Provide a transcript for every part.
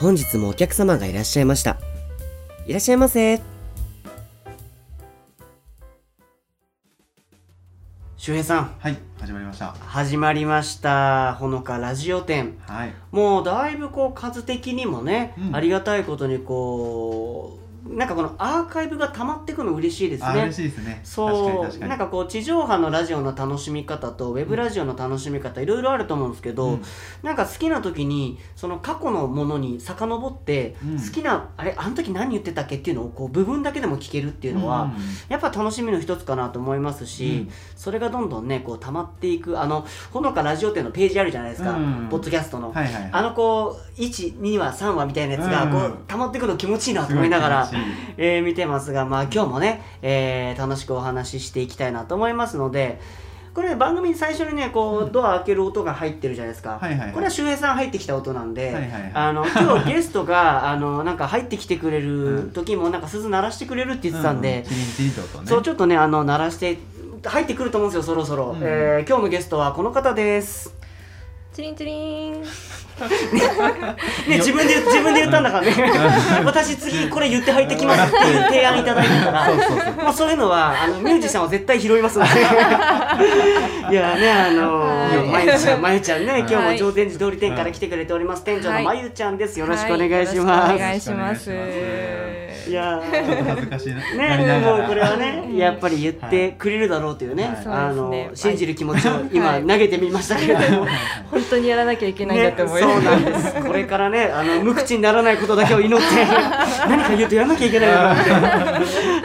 本日もお客様がいらっしゃいました。いらっしゃいませ。周平さん、はい、始まりました。始まりました。ほのかラジオ店。はい。もうだいぶこう数的にもね、うんありがたいことにこうなんかこのアーカイブが溜まってくの嬉しいですあ、ね嬉しいですね。そう。なんかこう地上波のラジオの楽しみ方とウェブラジオの楽しみ方いろいろあると思うんですけど、うん。なんか好きな時にその過去のものに遡って、うん。好きなあれあの時何言ってたっけっていうのをこう部分だけでも聞けるっていうのは、うん。やっぱ楽しみの一つかなと思いますし、うん。それがどんどんねこう溜まっていくあのほのかラジオ店のページあるじゃないですか、うん。ポッドキャストの。はいはいはい。あのこう12話3話みたいなやつがうん。こう溜まってくの気持ちいいなと思いながらえー見てますがまあ今日もね、えー楽しくお話ししていきたいなと思いますのでこれ番組最初にねこうドア開ける音が入ってるじゃないですか、はいはいはい。これは周平さん入ってきた音なんで、はいはいはい。あの 今日ゲストがあのなんか入ってきてくれる時もなんか鈴鳴らしてくれるって言ってたんで、うチリンチリンと音ね。そうちょっとねあの鳴らして入ってくると思うんですよそろそろ、うん。えー今日のゲストはこの方です。チリンチリン。ね、自分で言自分で言ったんだからね。私次これ言って入ってきますっていう提案いただいてから。まあそういうのはあのミュージシャンは絶対拾います。のでいやねあのはいまゆちゃんまゆちゃんね今日もはい上天寺通り店から来てくれております。店長のはいまゆちゃんです。よろしくおは願いします、くお願いします。いいやちょっと恥ずかしいな。ね、もうこれはね、やっぱり言ってくれるだろうというね、はい。あの信じる気持ちを今はい。投げてみましたけれども、本当にやらなきゃいけないんだって思いね、ます。そうなんです。これからねあの 無口にならないことだけを祈って 何か言うとやらなきゃいけないなって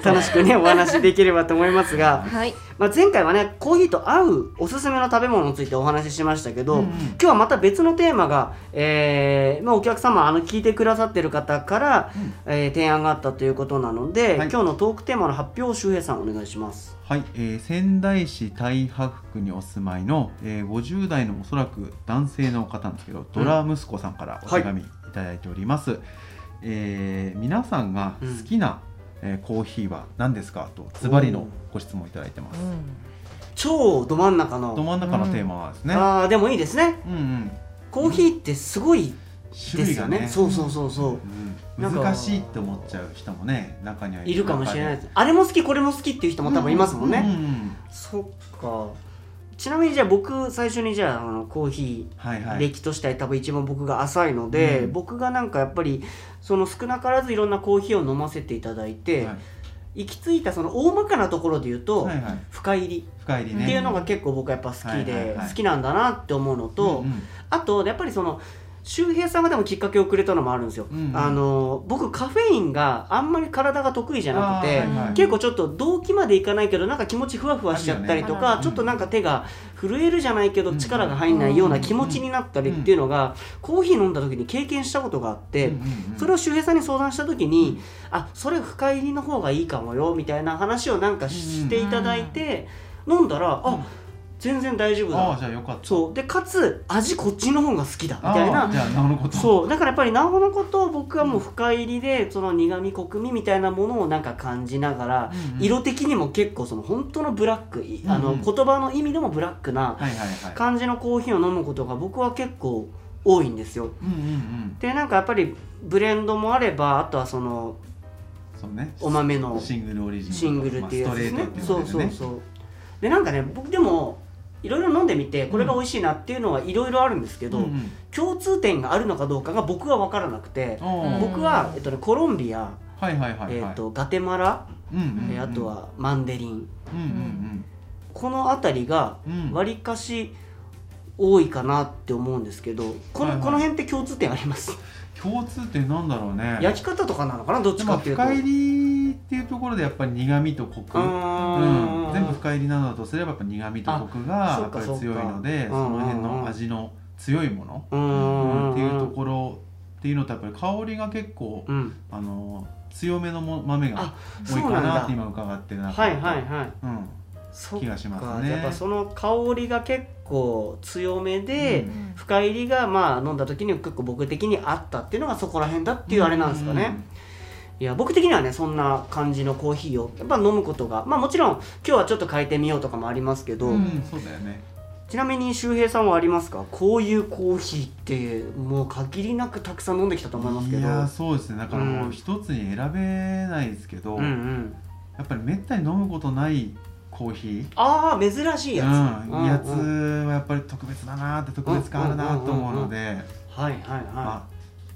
楽しくねお話できればと思いますが、はい。まあ、前回はねコーヒーと合うおすすめの食べ物についてお話ししましたけど、うんうん。今日はまた別のテーマが、えーまあ、お客様あの聞いてくださってる方から、えー提案があったということなので、はい。今日のトークテーマの発表を周平さんお願いします。はい、えー仙台市太白区にお住まいの、えー、50代のおそらく男性の方なんですけど、ドラ息子さんからお手紙い。ただいております。えー皆さんが好きな、えーコーヒーは何ですかとズバリのご質問いただいてます。超ど真ん中の。ど真ん中のテーマはですね。ああでもいいですね。うんうん。コーヒーってすごいですよ種類がね。ねそうそうそうそう、うん難しいって思っちゃう人もね中にはいいるかもしれないです。あれも好きこれも好きっていう人も多分いますもんね、うんうんうん。そっかちなみにじゃあ僕最初にじゃああのコーヒー歴としては多分一番僕が浅いので、うん。僕がなんかやっぱりその少なからずいろんなコーヒーを飲ませていただいて、はい。行き着いたその大まかなところで言うと、はいはい。深入り。深入りね。っていうのが結構僕はやっぱ好きで、好きなんだなって思うのと、うんうん。あとやっぱりその周平さんがでもきっかけをくれたのもあるんですよ、うんうん。あの僕カフェインがあんまり体が得意じゃなくて、はいはい結構ちょっと動機までいかないけどなんか気持ちふわふわしちゃったりとか、ねちょっとなんか手が震えるじゃないけどうん力が入んないような気持ちになったりっていうのがコーヒー飲んだ時に経験したことがあって、うんうんうん。それを周平さんに相談した時に、あそれ深入りの方がいいかもよみたいな話をなんかしていただいて、飲んだらあ全然大丈夫ああだじゃあよかった。そう。でかつ味こっちの方が好きだ。みあたいな。あじゃあなるほど。そう。だからやっぱりなおのことを僕はもう深入りでその苦味コクみみたいなものをなんか感じながら、うんうん。色的にも結構その本当のブラック、いあのうん。うん言葉の意味でもブラックな感じのコーヒーを飲むことが僕は結構多いんですよ。うんうんうん。でなんかやっぱりブレンドもあればあとはそのそうね。お豆のシングルオリジンシングルっていうやつですね。まあ、スそうトレートっていううそそう。でなんかね僕でもいろいろ飲んでみてこれが美味しいなっていうのはいろいろあるんですけど、うんうん。共通点があるのかどうかが僕は分からなくて、おー僕は、えっとね、コロンビア、はいはいはいはい。えっとガテマラ、うんうんうんえーあとはマンデリン。うんうんこの辺りがうんうん。わりかし多いかなって思うんですけどこの,、はいはい。この辺って共通点あります？共通点なんだろうね。焼き方とかなのかな？どっちかっていうと。深入りっていうところでやっぱり苦味とコク。ううん。全部深入りなのだとすればやっぱ苦味とコクがあやっぱり強いのでその辺の味の強いもの、ううん。んっていうところっていうのとやっぱり香りが結構、うん。あの強めのも豆があ多いかなって今伺ってる中はいはいはい。うん気がしますかね。やっぱその香りが結構強めで、うん。深入りがまあ飲んだ時に結構僕的にあったっていうのがそこら辺だっていうあれなんですかね、いや僕的にはねそんな感じのコーヒーをやっぱ飲むことがまあもちろん今日はちょっと変えてみようとかもありますけど、うん、そうだよね。ちなみに周平さんはありますか？こういうコーヒーってもう限りなくたくさん飲んできたと思いますけど。いやーそうですね。だからもう一つに選べないですけど、うんうん。やっぱりめったに飲むことないコーヒー。ああ珍しいやつ、うん、やつうん。はやっぱり特別だなって特別感あるなと思うので、はいはいはい、ま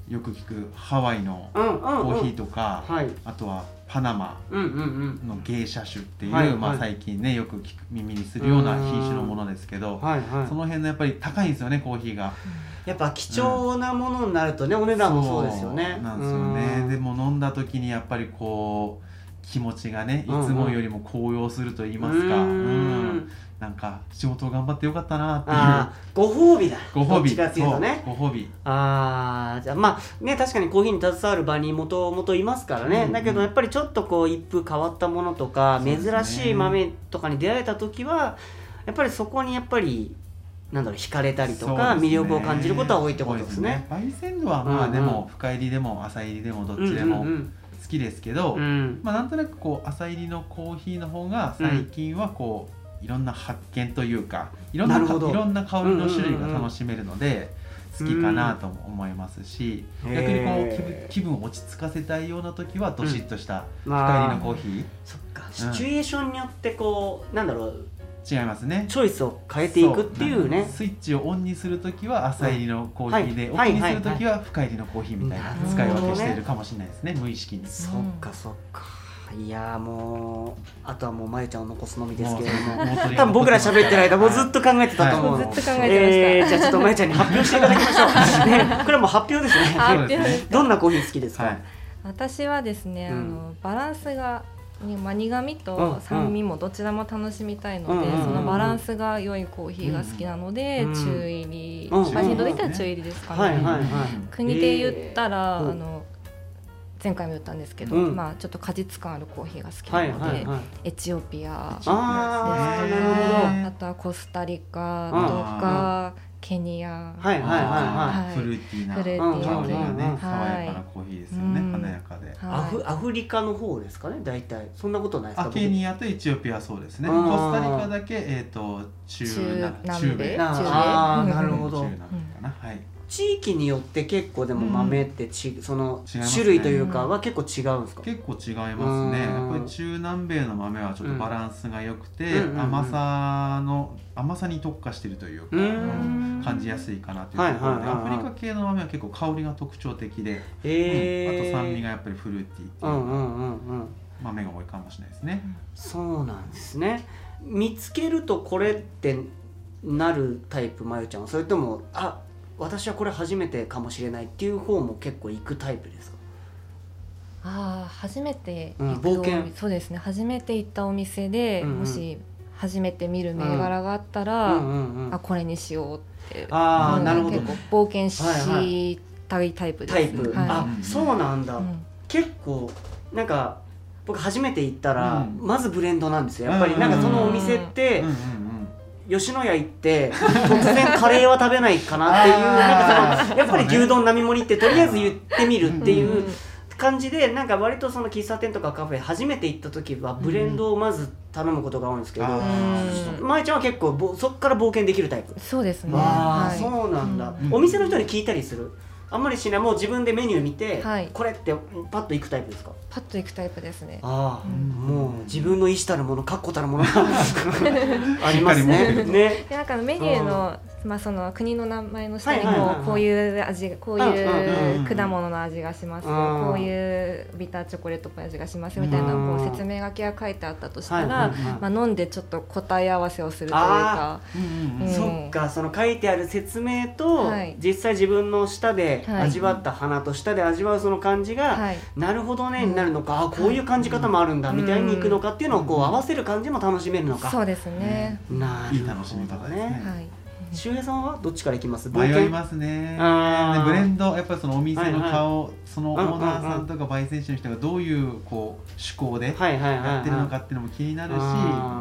あ、よく聞くハワイのうんうんうん。コーヒーとか、はい。あとはパナマうんうんうん。の芸者種っていう、はいまあ、はい最近ねよく聞く耳にするような品種のものですけど、はいはい。その辺のやっぱり高いんですよねコーヒーが。やっぱ貴重なものになるとね、お値段もそうですよね。なんですよね。うん。でも飲んだ時にやっぱりこう気持ちがねいうんうん。つもよりも高揚すると言いますか、うーうん。ん。なんか仕事を頑張ってよかったなっていう。ご褒美だ。ご褒美。どね。ご褒美。ああじゃあまあね確かにコーヒーに携わる場にもともといますからね、うんだけどやっぱりちょっとこう一風変わったものとか、ね。珍しい豆とかに出会えた時はやっぱりそこにやっぱりなんだろう惹かれたりとか、ね。魅力を感じることは多いってことですね。焙煎度はまうんうん。あでも深入りでも浅入りでもどっちでも。うんうん好きですけど、うん。うんまあなんとなくこう浅入りのコーヒーの方が最近はこういろんな発見というかいろんないろんな香りの種類がうんうんうんうん。楽しめるので好きかなとも思いますしうん逆にこう気分を落ち着かせたいような時はどしっとした深まあ入りのコーヒー？そっか。シチュエーションによってこうなんだろう違いますね。チョイスを変えていくっていうね。スイッチをオンにするときは浅入りのコーヒーで、はい。オフにするときは深入りのコーヒーみたいなはい。使い分けしているかもしれないですね。無意識に。そっかそっか。いやーもうあとはもうまゆちゃんを残すのみですけれども。多分僕ら喋ってる間もうずっと考えてたと思うの、はいずっと考えてました。えーじゃあちょっとまゆちゃんに発表していただきましょう、ね、これはもう発表ですね。どんなコーヒー好きですか、はい。私はですね、うん。あのバランスがにまあ、苦味うんと酸味もどちらも楽しみたいので、そのバランスが良いコーヒーが好きなので、うん。中入り、うん。まあ、頻度で言ったら中入りですかね、国で言ったら、えーあの前回も言ったんですけど、うん。まあ、ちょっと果実感あるコーヒーが好きはないので、エチオピアですとかあとはコスタリカとあかケニア、はいはいはいはい。はい。フルーティーな。フルーティー香りがね、うん。爽やかなコーヒーですよね、うん華やかで。アフアフリカの方ですかね？大体。そんなことないですか？あケニアとエチオピアはそうですね。うんコスタリカだけえっ、と中中米？な中米。あーうんなるほど。中南米かな。はい。地域によって結構でも豆ってち、その違いますね。種類というかは結構違うんですか、結構違いますね。うん。やっぱり中南米の豆はちょっとバランスが良くて、うんうんうん。うん甘さの甘さに特化しているというか、うん。うん。感じやすいかなというところで、アフリカ系の豆は結構香りが特徴的で、えー。うん。あと酸味がやっぱりフルーティーっていううんうんうんうん。豆が多いかもしれないですね。そうなんですね。見つけるとこれってなるタイプまゆちゃんは？それともあ私はこれ初めてかもしれないっていう方も結構行くタイプですか？ああ初めてうん行くお冒険。そうですね。初めて行ったお店で、うんうん。もし初めて見る銘柄があったら、うんうんうんあこれにしようって。うんなるほど。結構冒険したいタイプです、タイプ、はい。あそうなんだ、うん。結構なんか僕初めて行ったら、うん。まずブレンドなんですよ。やっぱりなんかそのお店って、うんうんうん吉野家行って突然カレーは食べないかなっていうなんかそのやっぱり牛丼並盛りってとりあえず言ってみるっていう感じでなんか割とその喫茶店とかカフェ初めて行った時はブレンドをまず頼むことが多いんですけど、あうんまえちゃんは結構ぼそっから冒険できるタイプ、そうですね。ああはい。そうなんだ、うん。お店の人に聞いたりする？あんまりしない。もう自分でメニュー見て、はい。これってパッと行くタイプですか？パッと行くタイプですね。ああ、うん。もう自分の意思たるもの確固たるものが ありますね。ね。でなんかメニューの,、まあその国の名前の下にこう,、こういう味こういう果物の味がします。こういうビターチョコレートっぽい味がしますみたいなうんこう説明書きが書いてあったとしたら、まあ、飲んでちょっと答え合わせをするというあか。そっかその書いてある説明と、はい。実際自分の舌ではい。味わった鼻と舌で味わうその感じが、はい。なるほどねうん。になるのか、あこういう感じ方もあるんだ、うん。みたいにいくのかっていうのをこう合わせる感じも楽しめるのか、そうですね、なるほどいい楽しみ方ですね。はい周平さんはどっちからいきます？迷いますね。あー。でブレンドやっぱりそのお店のはい顔、そのオーナーさんとか焙煎士の人がどういうこう趣向ではいはいはい、はい、やってるのかっていうのも気になるし、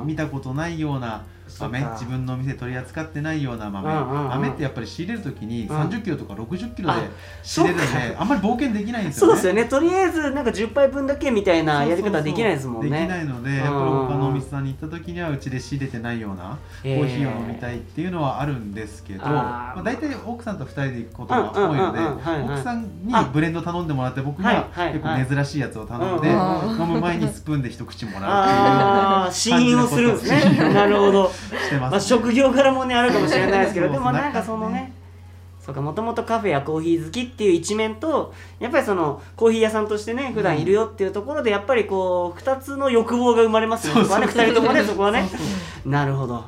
見たことないような豆自分のお店取り扱ってないような豆、うんうんうん。豆ってやっぱり仕入れる時にうん。30キロとか60キロであ仕入れるんそうであんまり冒険できないんですよね。そうですよね。とりあえずなんか10杯分だけみたいなやり方はできないですもんね。できないので、うんやっぱり他のお店さんに行った時にはうちで仕入れてないようなコーヒーを飲みたいっていうのはあるんですけど、あー。まあ、大体奥さんと2人で行くことが多いので奥さんにブレンド頼んでもらって僕はいがはい。結構珍しいやつを頼んで、うん飲む前にスプーンで一口もらうああ試飲をするんですね。なるほど、っていうしてます、まあ、職業柄もねあるかもしれないですけど でもなんかそのねそうかもともとカフェやコーヒー好きっていう一面とやっぱりそのコーヒー屋さんとしてね普段いるよっていうところでやっぱりこう2つの欲望が生まれますよね。そこはね2人ともねそこはね。そうそう。なるほど。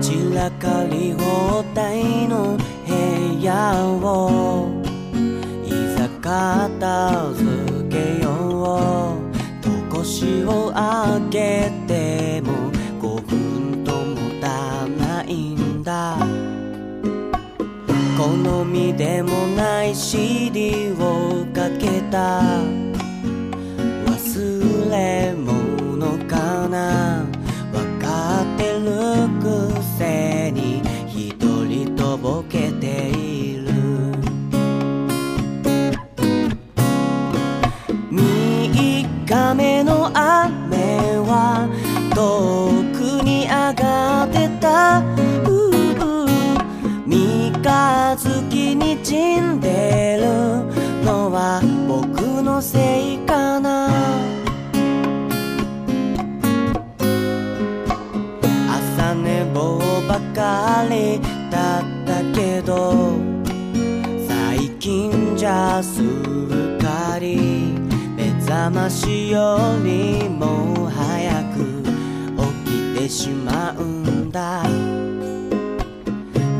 散らかり放題のをいざ片付けよう。と腰を上げても5分ともたないんだ。好みでもない CD をかけた。忘れのせいかな。朝寝坊ばかりだったけど最近じゃすっかり目覚ましよりも早く起きてしまうんだ。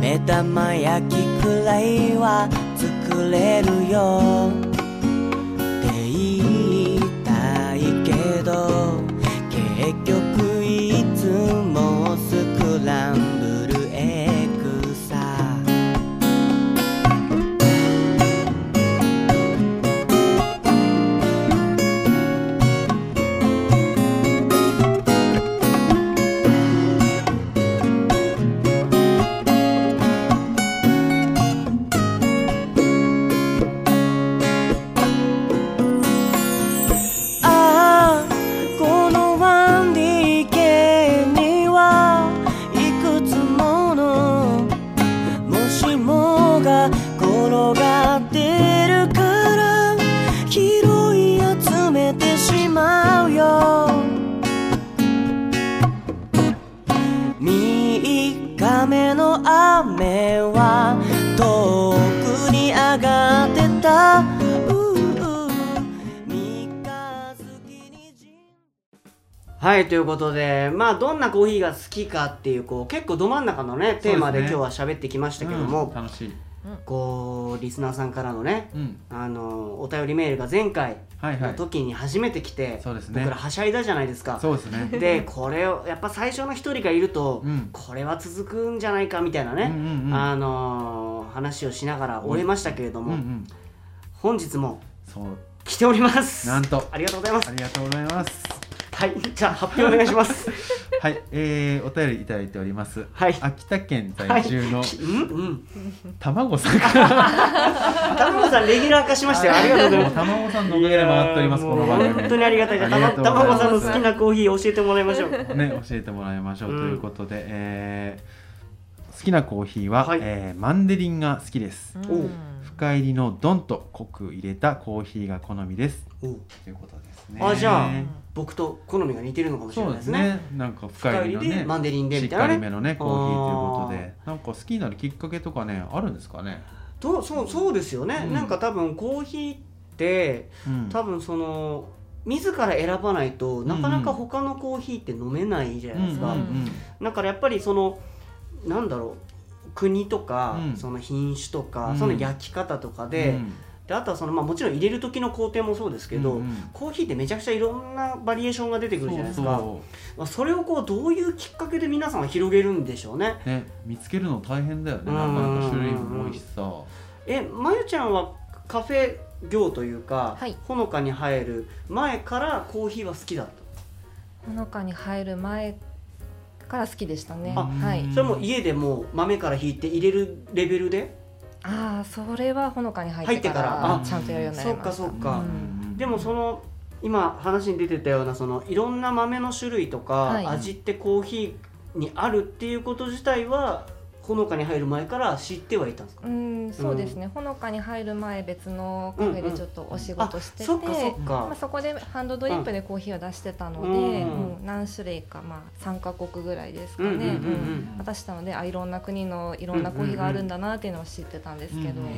目玉焼きくらいは作れるよ。はいということでまあどんなコーヒーが好きかっていうこう結構ど真ん中のねテーマで今日は喋ってきましたけども、うん楽しい、こうリスナーさんからのねうん、あのお便りメールが前回のはいはい。時に初めて来て、そうですね。僕らはしゃいだじゃないですか。そうですね。でこれをやっぱ最初の一人がいると、うん。これは続くんじゃないかみたいなね、うんうんうん。あのー話をしながら終えましたけれども、うんうん本日も来ております。なんと。ありがとうございます。ありがとうございますはいじゃあ発表お願いします。はい、えー、お便りいただいております。はい。秋田県在住のうんうん。卵さんから、卵さんレギュラー化しましたよ。ありがとうございます。卵さんのおかげで回っております、この番組。本当にありがたいじゃあありがとうございます。卵さんの好きなコーヒー教えてもらいましょう。ね、教えてもらいましょう、うん。ということで、えー好きなコーヒーは、はい。えーマンデリンが好きです。深入りのドンと濃く入れたコーヒーが好みです。ということですね。あじゃあ僕と好みが似てるのかもしれそうですすないでねね。なんか深入りのね、マンデリンでしっみたいなね。かりめのねコーヒーということで、なんか好きになるきっかけとかね、あるんですかね？とそうそうですよね、うん。なんか多分コーヒーってうん。多分その自ら選ばないとなかなか他のコーヒーって飲めないじゃないですか、だからやっぱりそのなんだろう国とか、うん。その品種とか、うん。その焼き方とかで、であとはその、まあ、もちろん入れる時の工程もそうですけど、うんうん。コーヒーってめちゃくちゃいろんなバリエーションが出てくるじゃないですか。そうまあ、それをこうどういうきっかけで皆さんは広げるんでしょうね。ね見つけるの大変だよね。うん。なかなか種類も多いしさ。えまゆちゃんはカフェ業というか、はい。ほのかに入る前からコーヒーは好きだった？ほのかに入る前から好きでしたね。あはい。それも家でもう豆から引いて入れるレベルで？ああそれはほのかに入ってからちゃんとやるようになりました。そっかそっか。うん。でもその今話に出てたようなそのいろんな豆の種類とか、はい。味ってコーヒーにあるっていうこと自体はほのかに入る前から知ってはいたん。ですかうん。そうですね、ほのかに入る前別のカフェでちょっとお仕事してて、そっか。そっか、まあ、そこでハンドドリップでコーヒーを出してたので、うん。もう何種類か、まあ、3カ国ぐらいですかね、うんうんうんうん。うん。渡したのであいろんな国のいろんなコーヒーがあるんだなっていうのを知ってたんですけど、うん。うんへ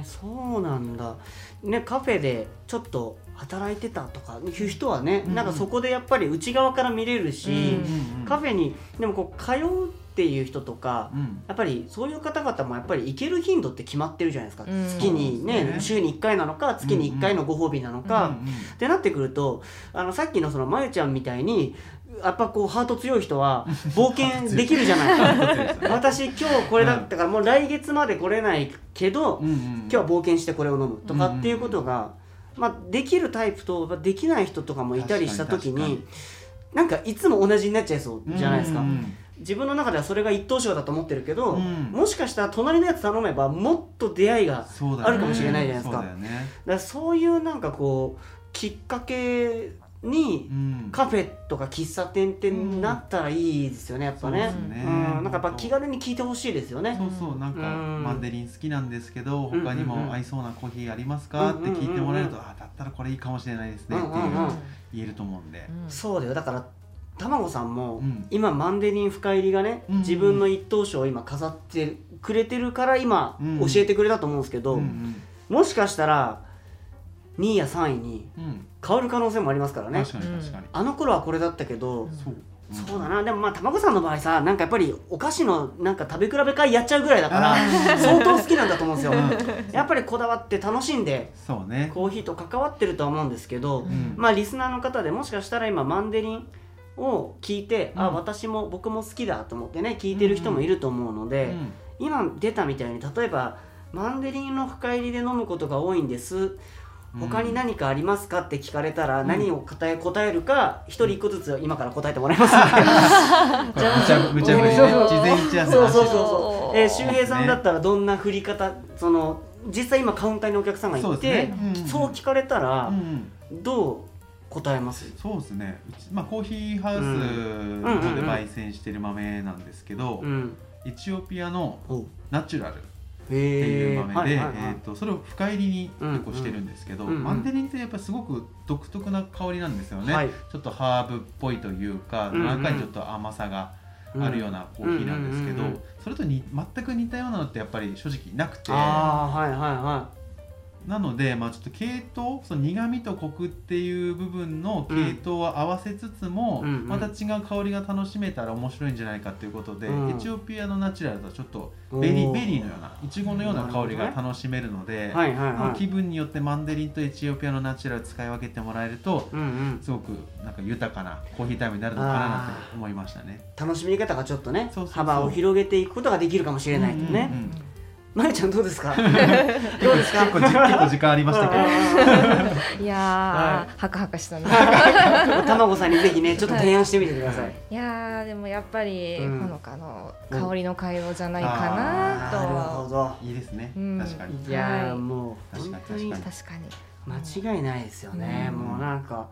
えそうなんだ。ねカフェでちょっと働いてたとかいう人はね、うん。なんかそこでやっぱり内側から見れるし、うん。カフェにでもこう通うっていう人とか、うん。やっぱりそういう方々もやっぱり行ける頻度って決まってるじゃないですか、うん。月にねね。週に1回なのか月に1回のご褒美なのか、うんうん。ってなってくるとあのさっきのそのまゆちゃんみたいにやっぱこうハート強い人は冒険できるじゃない 私今日これだったからもう来月まで来れないけど、うんうん。今日は冒険してこれを飲むとかっていうことが、まあ、できるタイプとまあできない人とかもいたりした時になんかいつも同じになっちゃいそうじゃないですか。うんうん自分の中ではそれが一等賞だと思ってるけど、うん。もしかしたら隣のやつ頼めばもっと出会いがあるかもしれないじゃないですか。そうだよね。らそういうなんかこうきっかけにうん。カフェとか喫茶店ってなったらいいですよねやっぱね,、そうですね。うん、なんかやっぱ気軽に聞いてほしいですよね。そうそうなんかうん。マンデリン好きなんですけど他にも合いそうなコーヒーありますか？って聞いてもらえるとあだったらこれいいかもしれないですねっていう言えると思うんで。うん。そうだよ。だから卵さんも、うん。今マンデリン深入りがね、うん自分の一等賞を今飾ってくれてるから今うん。教えてくれたと思うんですけど、うんもしかしたら2位や3位に変わる可能性もありますからね。確かに確かに。あの頃はこれだったけど、そう。だな。でもまあ卵さんの場合さなんかやっぱりお菓子のなんか食べ比べ会やっちゃうぐらいだから相当好きなんだと思うんですよ。やっぱりこだわって楽しんでそうね。コーヒーと関わってるとは思うんですけど、ん。まあリスナーの方でもしかしたら今マンデリンを聞いて、あうん。私も僕も好きだと思ってね聞いてる人もいると思うので、うん今出たみたいに例えばマンデリンの深入りで飲むことが多いんです。他に何かありますかって聞かれたら何を答え答えるか一人一個ずつ今から答えてもらいますので。これ無茶ぶ無茶ぶりねそうそう事前打ち合わそうそうそう。おそう、ーえー、周平さんだったらどんな振り方その実際今カウンターにお客さんがいてそうそう,、ですね。うん。聞かれたらうん。どう答えます、そうですね。うちまあコーヒーハウスの方で焙煎してる豆なんですけどうん、エチオピアのナチュラルってへいうー豆で、えー、とそれを深煎りに結構してるんですけど、マンデリンってやっぱりすごく独特な香りなんですよね、はい。ちょっとハーブっぽいというか、中にちょっと甘さがあるようなコーヒーなんですけど、それとに全く似たようなのってやっぱり正直なくて。はいはいはなので、まあ、ちょっと系統その苦味とコクっていう部分の系統を合わせつつも、うんうん。また違う香りが楽しめたら面白いんじゃないかということで、うん。エチオピアのナチュラルとはちょっとベリーベリーのようないちごのような香りが楽しめるので、いはいはい。まあはい気分によってマンデリンとエチオピアのナチュラル使い分けてもらえるとうんうん。すごくなんか豊かなコーヒータイムになるのかななんて思いましたね。楽しみ方がちょっとね幅を広げていくことができるかもしれないとね、うんうんうんまゆちゃんどうですか？どうですか？結構じ結構時間ありましたけど。いやー、はハクハクしたね 卵さんにぜひねちょっと提案してみてください、いやーでもやっぱりうん。ほのかの香りの回路じゃないかあなと。なるほど。いいですね、うん。確かに。いやもう確かに本当に確か確かに。間違いないですよね、うん。もうなんか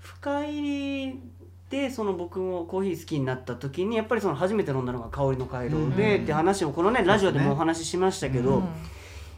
深入りでその僕もコーヒー好きになった時にやっぱりその初めて飲んだのが香りの回路で、うん。って話をこのねラジオでもお話ししましたけど、うん。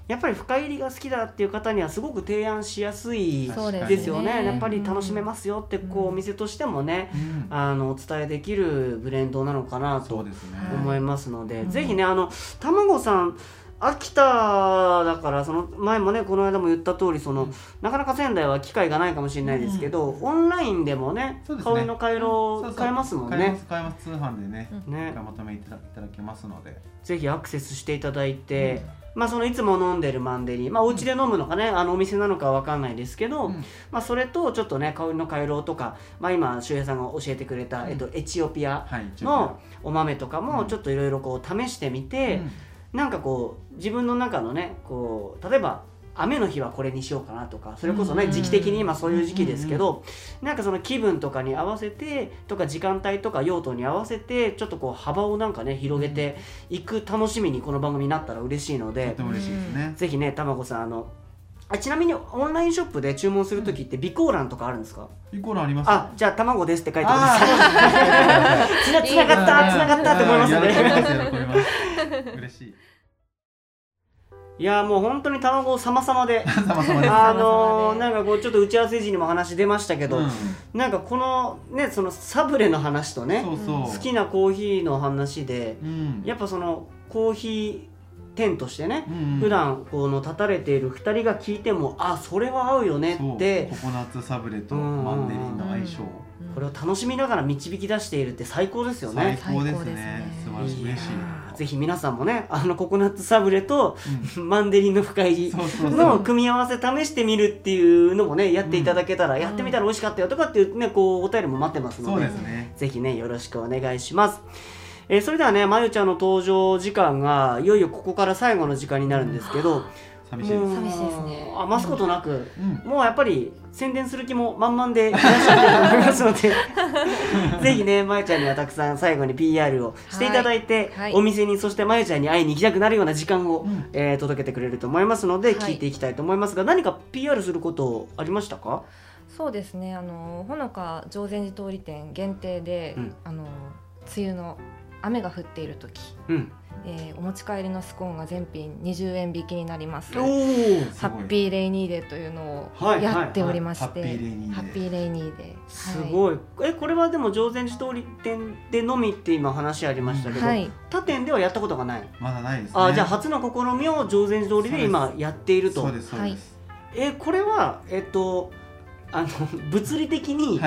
やっぱり深入りが好きだっていう方にはすごく提案しやすいですよね。やっぱり楽しめますよってこううんお店としてもね、うん。あのお伝えできるブレンドなのかなと。思いますので、うん。ぜひねあの卵さん秋田だからその前もねこの間も言った通りその、うん。なかなか仙台は機会がないかもしれないですけど、オンラインでもねですね。顔の回路買えますもんね。買えます買えます。通販でね、ね。お買い求めいただいただけますので。ぜひアクセスしていただいて、まあそのいつも飲んでるマンデリンまあお家で飲むのかねあのお店なのかわかんないですけど、うん。まあそれとちょっとね香りの回廊とかまあ今周平さんが教えてくれた、うん。えっとエチオピアのお豆とかもうんちょっといろいろこう試してみて、うんなんかこう自分の中のねこう例えば雨の日はこれにしようかなとかそれこそねうん。時期的に今そういう時期ですけどなんかその気分とかに合わせてとか時間帯とか用途に合わせてちょっとこう幅をなんかね広げていく楽しみにこの番組になったら嬉しいのとでても嬉しいですね、ぜひねたまごさんあのあちなみにオンラインショップで注文する時って備考欄とかあるんですか？イコールありますあじゃあ卵ですって書いてくだあさい つなつながったつながったって思いますね嬉しい。いやもう本当に卵様々で。様々です。あのー、なんかこうちょっと打ち合わせ時にも話出ましたけど、うん。なんかこのねそのサブレの話とねそうそう。好きなコーヒーの話でうん。やっぱそのコーヒー店としてね、うん普段この立たれている2人が聞いてもあそれは合うよねって。ココナッツサブレとうんマンデリンの相性これを楽しみながら導き出しているって最高ですよね。最高ですね。ね。素晴らしい。嬉しいぜひ皆さんもねあのココナッツサブレとうマンデリンの深入りの組み合わせ試してみるっていうのもねやっていただけたら、やってみたら美味しかったよとかっていうねこうお便りも待ってますのそうでですね。ぜひねよろしくお願いします。えーそれではねまゆちゃんの登場時間がいよいよここから最後の時間になるんですけど寂しいです。寂しいですね。余すことなく、うん。もうやっぱり宣伝する気も満々でいらっしゃると思いますので ぜひねまゆちゃんにはたくさん最後に PR をしていただいて、はい。はいお店にそしてまゆちゃんに会いに行きたくなるような時間を、うん。えー届けてくれると思いますので、はい。聞いていきたいと思いますが何か PR することありましたか？そうですね。あのほのか常禅寺通り店限定で、うん。あの梅雨の雨が降っている時、うん。えーお持ち帰りのスコーンが全品20円引きになります。おおハッピーレイニーデーというのをはいやっておりまして、はいはいハッピーレイニーデー。ハッピーレイニーデー。すはい。ごい、えこれはでも定禅寺通り店でのみって今話ありましたけど、はい。他店ではやったことがない。まだないですね。あじゃあ初の試みを定禅寺通りで今やっていると。そうですそうです。えこれはえっとあの物理的に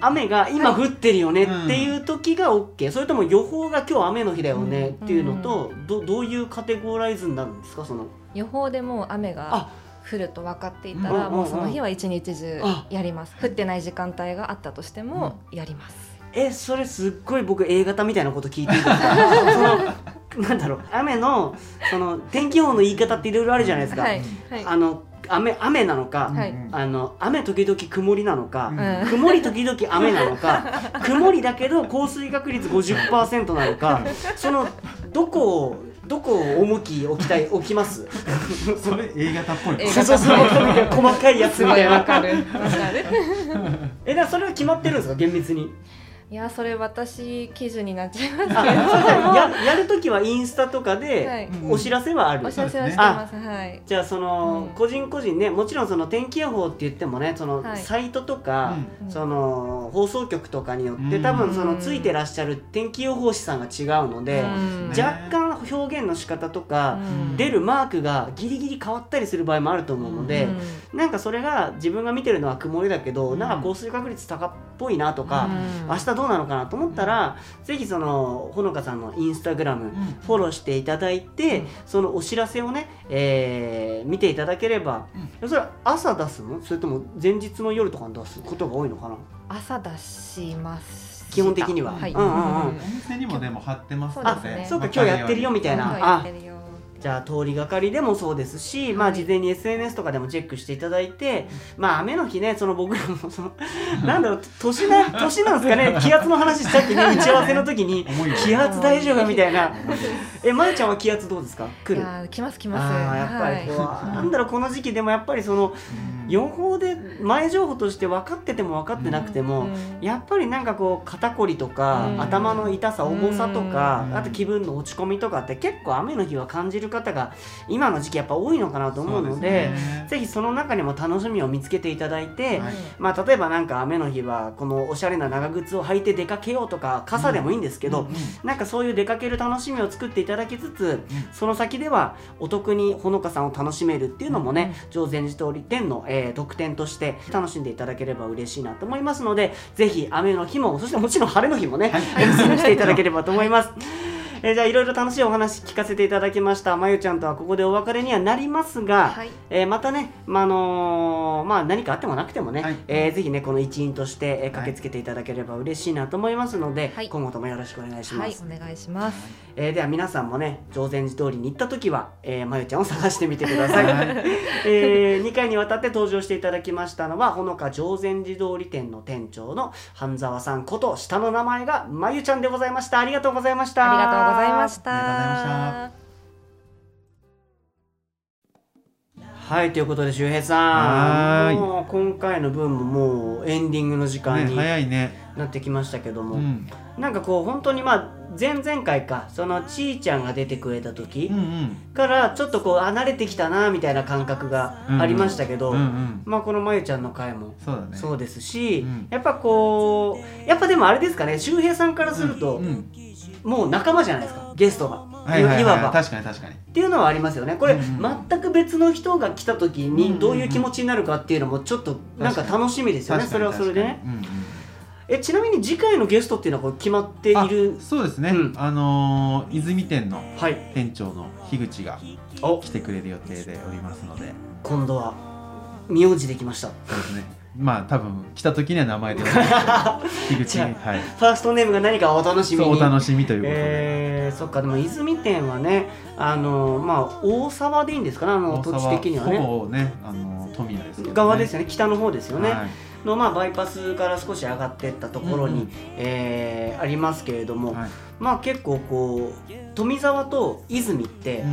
雨が今降ってるよねっていう時が OK、それとも予報が今日雨の日だよねっていうのと、どどういうカテゴライズになるんですか？その。予報でもう雨があ。降ると分かっていたうんら、もうその日は一日中あやります。降ってない時間帯があったとしてもやります、えそれすっごい僕 A 型みたいなこと聞いていいですか そのなんだろう。雨のその天気予報の言い方っていろいろあるじゃないですか、はい。はい。あの雨雨なのか、はい。うんあの雨時々曇りなのか、うん。曇り時々雨なのか 曇りだけど降水確率50%なのかそのどこをどこを重き置きたい置きます？それ A 型っぽい。そうそうそう。細かいやつみたいな。わかる。わかる。えだそれは決まってるんですか？厳密にいやそれ私基準になっちゃいますけど。もややるときはインスタとかはでいお知らせはある、お知らせはしてます。はい。じゃあその、うん。個人個人ねもちろんその天気予報って言ってもねその、はい。サイトとか、うん。その放送局とかによってうん。多分そのついてらっしゃる天気予報士さんが違うので、若干表現の仕方とか、うん。出るマークがギリギリ変わったりする場合もあると思うので、なんかそれが自分が見てるのは曇りだけど、うん。なんか降水確率高っぽいなとか、うん。明日どうなのかなと思ったら、ぜひそのほのかさんのインスタグラム、ん。フォローしていただいて、そのお知らせをね、えー見ていただければ、それは朝出すの？それとも前日の夜とかに出すことが多いのかな？朝出します基本的には。はい、うんうんうん。お店にもでも貼ってますのでね。そうか今日やってるよみたいな。今やってるよじゃあ通りがかりでもそうですし、まあ事前に SNS とかでもチェックしていただいて、まあ雨の日ねその僕らもその なんだろう年な年なんですかね 気圧の話さっきね打ち合わせの時に気圧大丈夫みたいな。えまゆちゃんは気圧どうですか？来る？来ます来ます。あーやっぱりこう、なんだろうこの時期でもやっぱりそのうん予報で前情報として分かってても分かってなくても、うんやっぱりなんかこう肩こりとか、うん。頭の痛さ重さとか、うん。あと気分の落ち込みとかって結構雨の日は感じる方が今の時期やっぱ多いのかなと思うのでぜひその中にも楽しみを見つけていただいて、はい。まあ、例えばなんか雨の日はこのおしゃれな長靴を履いて出かけようとか傘でもいいんですけど、うんうんなんかそういう出かける楽しみを作っていただきつつ、その先ではお得にほのかさんを楽しめるっていうのもね、上善寺通り店の、えー特典として楽しんでいただければ嬉しいなと思いますのでぜひ雨の日もそしてもちろん晴れの日もね、おすすめしていただければと思います。えーじゃあいろいろ楽しいお話聞かせていただきました。まゆちゃんとはここでお別れにはなりますが、はい。えーまたね、まああのーまあ、何かあってもなくてもね、はい。えーぜひねこの一員として、えー駆けつけていただければ嬉しいなと思いますので、はい。今後ともよろしくお願いします。はいお願いします。えーでは皆さんもね常禅寺通りに行った時は、えー、まゆちゃんを探してみてください、はい。え2回にわたって登場していただきましたのはほのか常禅寺通り店の店長の半沢さんこと下の名前がまゆちゃんでございました。ありがとうございました。ありがとうございました。ありがとうございまはいということで周平さん。もう今回の分ももうエンディングの時間ねに早いね。なってきましたけども、うん。なんかこう本当にまあ前々回かそのちーちゃんが出てくれた時、からちょっとこう離れてきたなみたいな感覚がありましたけど、まあこのまゆちゃんの回もそうですし、うん。やっぱこうやっぱでもあれですかね周平さんからすると、うんうんもう仲間じゃないですかゲストが、はいはいはいい。わば。確かに確かに。っていうのはありますよね。これ、うんうん全く別の人が来た時うんうんうん。にどういう気持ちになるかっていうのもちょっとなんか楽しみですよねそれはそれでね。確かに確かにえちなみに次回のゲストっていうのはこれ決まっていうんうんる？あそうですね。うん。あのー泉店のはい。店長の樋口がお。来てくれる予定でおりますので。今度は名字できました。そうですねまあ多分来た時には名前で 樋口はい。ファーストネームが何かお楽しみに。そうお楽しみということで、えー、そっかでも泉店はねあのまあ大沢でいいんですかねあの土地的にはね。ほぼねあの富谷ですけどね。側ですよね北の方ですよね、はい。のまあバイパスから少し上がっていったところに、うんうん。えーありますけれども、はいまあ結構こう富沢と泉って、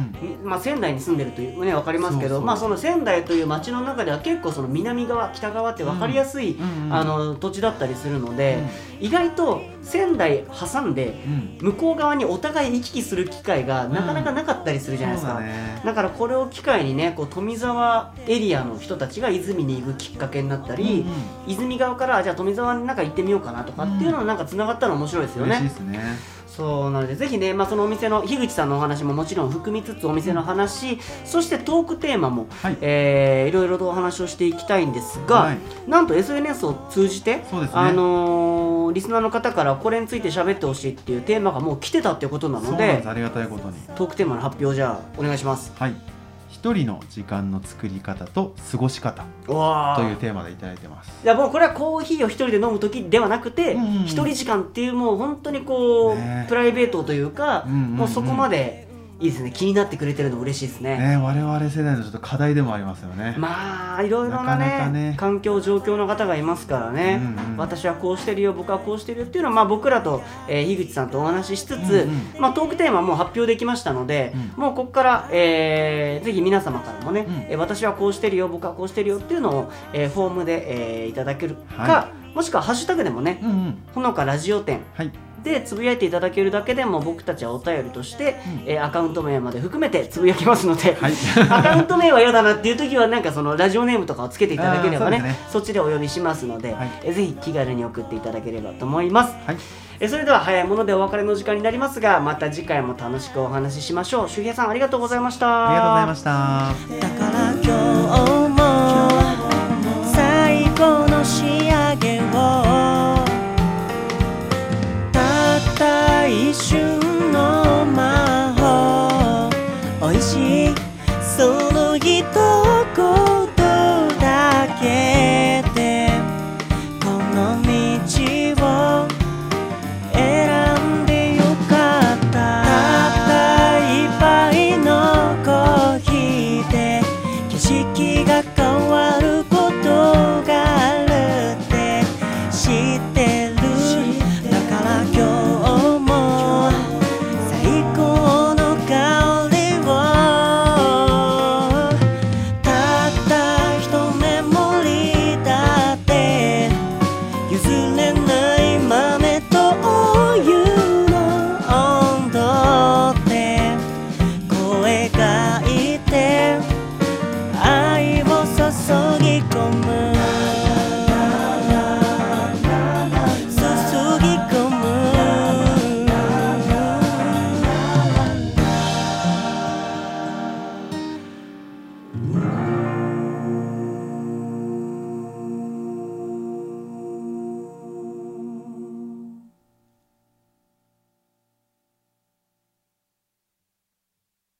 うまあ、仙台に住んでるというね分かりますけどまあその仙台という町の中では結構その南側北側って分かりやすい、うんうんあの土地だったりするので、意外と仙台挟んでうん。向こう側にお互い行き来する機会がなかなかなかったりするじゃないですか。だね。だからこれを機会にねこう富沢エリアの人たちが泉に行くきっかけになったり、泉側からじゃあ富沢になんか行ってみようかなとかっていうのがなんかつながったら面白いですよね。そうなのでぜひね、まあ、そのお店の樋口さんのお話ももちろん含みつつお店の話、そしてトークテーマも、はい。えーいろいろとお話をしていきたいんですが、はい。なんと SNS を通じて、そうですね。あのーリスナーの方からこれについて喋ってほしいっていうテーマがもう来てたっていうことなのでありがたいことに。トークテーマの発表じゃあお願いします。はい一人の時間の作り方と過ごし方わというテーマでいただいてます。いやもうこれはコーヒーを一人で飲む時ではなくて、うんうんうん。一人時間っていうもう本当にこう、ねプライベートというか、うんうんうん。もうそこまでいいですね。気になってくれてるの嬉しいですね。ね我々世代のちょっと課題でもありますよね。まあいろいろなねなかなかね。環境状況の方がいますからね、うんうん。私はこうしてるよ僕はこうしてるよっていうのは、まあ、僕らと、えー樋口さんとお話ししつつ、うんうん。まあ、トークテーマもう発表できましたので、うもうここから、えーぜひ皆様からもね、うん。えー私はこうしてるよ僕はこうしてるよっていうのを、えーフォームで、えーいただけるか、はもしくはハッシュタグでもねうんうん。ほのかラジオ店はいでつぶやいていただけるだけでも僕たちはお便りとして、うん。えーアカウント名まで含めてつぶやきますので、はい。アカウント名は嫌だなっていう時はなんかそのラジオネームとかをつけていただければねね。そっちでお呼びしますので、はい。えぜひ気軽に送っていただければと思います、はい。えそれでは早いものでお別れの時間になりますがまた次回も楽しくお話ししましょう。周平さんありがとうございました。ありがとうございました。だから今日も最後の仕上げを一瞬